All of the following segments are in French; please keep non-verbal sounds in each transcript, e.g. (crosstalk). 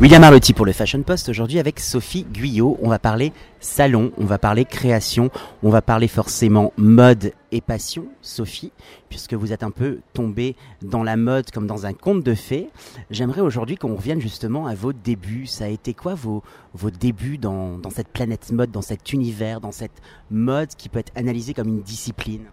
William Arlotti pour le Fashion Post aujourd'hui avec Sophie Guyot. On va parler salon, on va parler création, on va parler forcément mode et passion, Sophie, puisque vous êtes un peu tombée dans la mode comme dans un conte de fées. J'aimerais aujourd'hui qu'on revienne justement à vos débuts. Ça a été quoi vos, vos débuts dans, dans cette planète mode, dans cet univers, dans cette mode qui peut être analysée comme une discipline?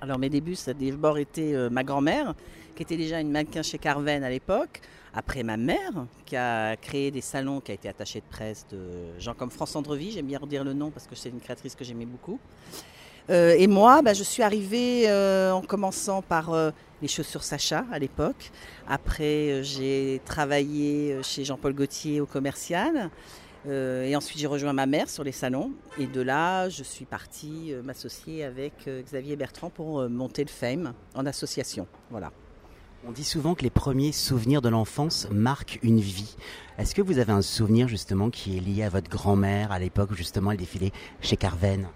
Alors mes débuts, ça a d'abord été euh, ma grand-mère, qui était déjà une mannequin chez Carven à l'époque. Après ma mère, qui a créé des salons, qui a été attachée de presse de gens comme France Andrevie, j'aime bien redire le nom parce que c'est une créatrice que j'aimais beaucoup. Euh, et moi, bah, je suis arrivée euh, en commençant par les chaussures Sacha à l'époque. Après, j'ai travaillé chez Jean-Paul Gaultier au commercial. Euh, et ensuite, j'ai rejoint ma mère sur les salons. Et de là, je suis partie euh, m'associer avec euh, Xavier Bertrand pour monter le FAME en association. Voilà. On dit souvent que les premiers souvenirs de l'enfance marquent une vie. Est-ce que vous avez un souvenir justement qui est lié à votre grand-mère à l'époque où justement elle défilait chez Carven?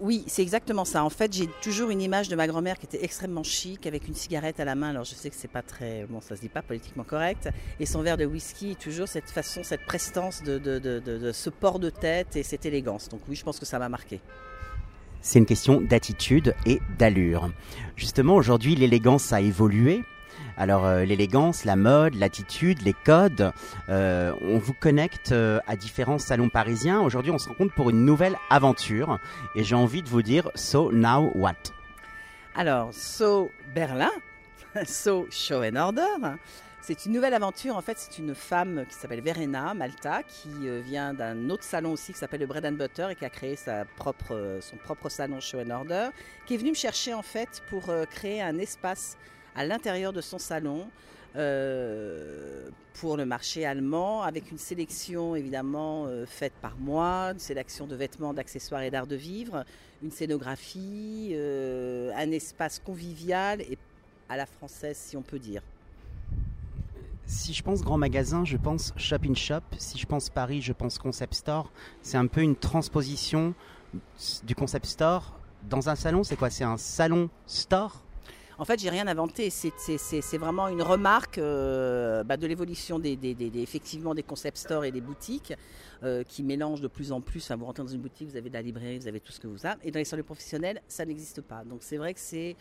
Oui, c'est exactement ça. En fait, j'ai toujours une image de ma grand-mère qui était extrêmement chic, avec une cigarette à la main. Alors, je sais que c'est pas très, bon, ça se dit pas politiquement correct. Et son verre de whisky, toujours cette façon, cette prestance de, de ce port de tête et cette élégance. Donc oui, je pense que ça m'a marqué c'est une question d'attitude et d'allure. Justement, aujourd'hui, l'élégance a évolué. Alors euh, l'élégance, la mode, l'attitude, les codes, euh, on vous connecte euh, à différents salons parisiens. Aujourd'hui, on se rencontre pour une nouvelle aventure et j'ai envie de vous dire So now what? Alors So Berlin, (laughs) So Show and Order. C'est une nouvelle aventure. En fait, c'est une femme qui s'appelle Verena Malta, qui vient d'un autre salon aussi qui s'appelle le Bread and Butter et qui a créé sa propre, son propre salon Show and Order, qui est venue me chercher en fait pour créer un espace à l'intérieur de son salon euh, pour le marché allemand, avec une sélection évidemment euh, faite par moi, une sélection de vêtements, d'accessoires et d'art de vivre, une scénographie, euh, un espace convivial et à la française si on peut dire. Si je pense grand magasin, je pense shop in shop. Si je pense Paris, je pense concept store. C'est un peu une transposition du concept store dans un salon. C'est quoi? C'est un salon store? En fait, j'ai rien inventé. C'est vraiment une remarque euh, bah, de l'évolution des, effectivement des concept stores et des boutiques euh, qui mélangent de plus en plus. vous rentrez dans une boutique, vous avez de la librairie, vous avez tout ce que vous avez. Et dans les salles professionnels, ça n'existe pas. Donc c'est vrai que c'est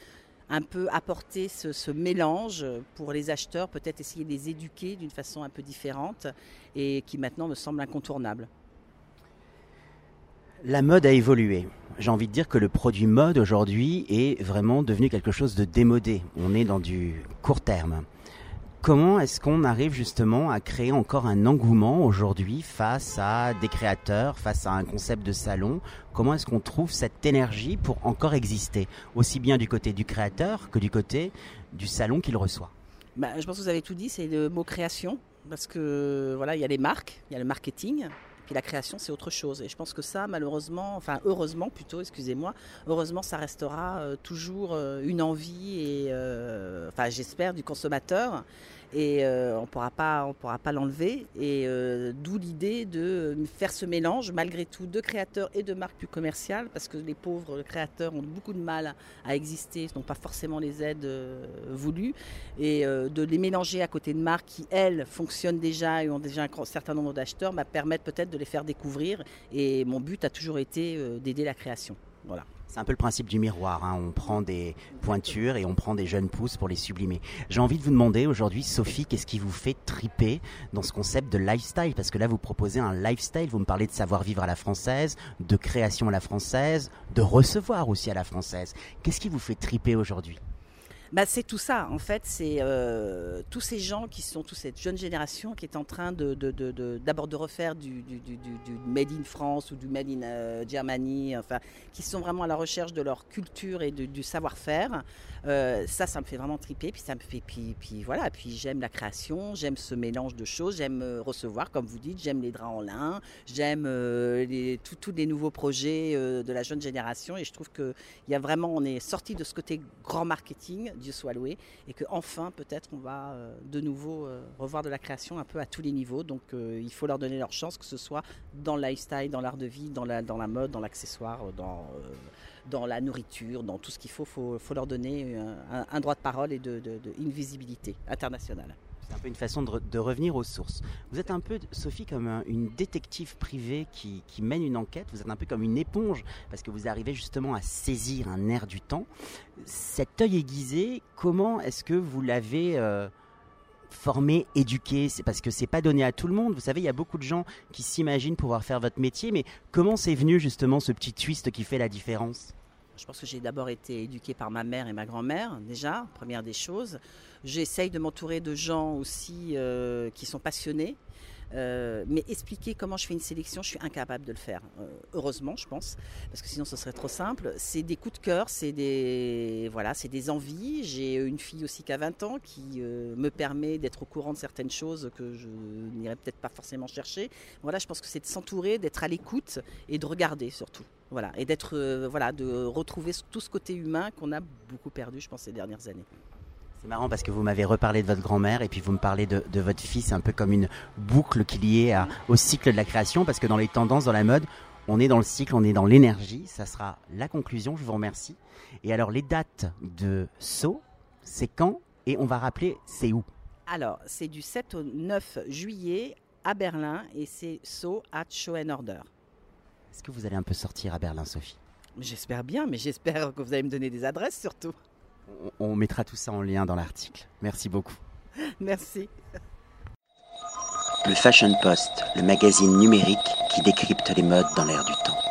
un peu apporter ce, mélange pour les acheteurs, peut-être essayer de les éduquer d'une façon un peu différente et qui maintenant me semble incontournable. La mode a évolué. J'ai envie de dire que le produit mode aujourd'hui est vraiment devenu quelque chose de démodé. On est dans du court terme. Comment est-ce qu'on arrive justement à créer encore un engouement aujourd'hui face à des créateurs, face à un concept de salon? Comment est-ce qu'on trouve cette énergie pour encore exister, aussi bien du côté du créateur que du côté du salon qu'il reçoit? Bah, Je pense que vous avez tout dit, c'est le mot création, parce que voilà, il y a les marques, il y a le marketing, la création, c'est autre chose. Et je pense que ça, malheureusement, enfin heureusement plutôt, excusez-moi, heureusement, ça restera euh, toujours euh, une envie et, euh, enfin, j'espère, du consommateur et euh, on on pourra pas l'enlever. Et euh, d'où l'idée de faire ce mélange, malgré tout, de créateurs et de marques plus commerciales, parce que les pauvres créateurs ont beaucoup de mal à exister, n'ont pas forcément les aides euh, voulues, et de les mélanger à côté de marques qui, elles, fonctionnent déjà et ont déjà un certain nombre d'acheteurs, bah, permettent peut-être de les faire découvrir. Et mon but a toujours été d'aider la création. Voilà. C'est un peu le principe du miroir. Hein. On prend des pointures et on prend des jeunes pousses pour les sublimer. J'ai envie de vous demander aujourd'hui, Sophie, qu'est-ce qui vous fait triper dans ce concept de lifestyle? Parce que là, vous proposez un lifestyle. Vous me parlez de savoir-vivre à la française, de création à la française, de recevoir aussi à la française. Qu'est-ce qui vous fait triper aujourd'hui? Bah, c'est tout ça. En fait, c'est euh, tous ces gens qui sont, toute cette jeune génération qui est en train d'abord de, refaire du, Made in France ou du Made in euh, Germany, enfin, qui sont vraiment à la recherche de leur culture et du savoir-faire. Euh, ça, ça me fait vraiment triper. Puis ça me fait, puis, puis voilà. Puis j'aime la création, j'aime ce mélange de choses, j'aime recevoir, comme vous dites, j'aime les draps en lin, j'aime tous les nouveaux projets de la jeune génération. Et je trouve qu'il y a vraiment, on est sorti de ce côté grand marketing Dieu soit loué, et que enfin peut-être on va euh, de nouveau euh, revoir de la création un peu à tous les niveaux. Donc euh, il faut leur donner leur chance, que ce soit dans le lifestyle, dans l'art de vie, dans la, dans la mode, dans l'accessoire, dans, dans la nourriture, dans tout ce qu'il faut. Il faut, leur donner un, droit de parole et de, une visibilité internationale. C'est un peu une façon de, revenir aux sources. Vous êtes un peu, Sophie, comme une détective privée qui, mène une enquête. Vous êtes un peu comme une éponge parce que vous arrivez justement à saisir un air du temps. Cet œil aiguisé, comment est-ce que vous l'avez euh, formé, éduqué? Parce que c'est pas donné à tout le monde. Vous savez, il y a beaucoup de gens qui s'imaginent pouvoir faire votre métier, mais comment c'est venu justement ce petit twist qui fait la différence? Je pense que j'ai d'abord été éduquée par ma mère et ma grand-mère, déjà, première des choses. J'essaye de m'entourer de gens aussi euh, qui sont passionnés. Euh, mais expliquer comment je fais une sélection, je suis incapable de le faire. Euh, heureusement, je pense, parce que sinon ce serait trop simple. C'est des coups de cœur, c'est des voilà, c'est des envies. J'ai une fille aussi qui a 20 ans qui me permet d'être au courant de certaines choses que je n'irais peut-être pas forcément chercher. Voilà, je pense que c'est de s'entourer, d'être à l'écoute et de regarder surtout. Voilà, et d'être, euh, voilà, de retrouver tout ce côté humain qu'on a beaucoup perdu, je pense, ces dernières années. C'est marrant parce que vous m'avez reparlé de votre grand-mère et puis vous me parlez de, votre fils, un peu comme une boucle qui est liée au cycle de la création, parce que dans les tendances, dans la mode, on est dans le cycle, on est dans l'énergie. Ça sera la conclusion. Je vous remercie. Et alors, les dates de saut, c'est quand Et on va rappeler, c'est où? Alors, c'est du 7 au 9 juillet à Berlin et c'est saut à Schoenorder. Est-ce que vous allez un peu sortir à Berlin, Sophie? J'espère bien, mais j'espère que vous allez me donner des adresses surtout. On, mettra tout ça en lien dans l'article. Merci beaucoup. (laughs) Merci. Le Fashion Post, le magazine numérique qui décrypte les modes dans l'air du temps.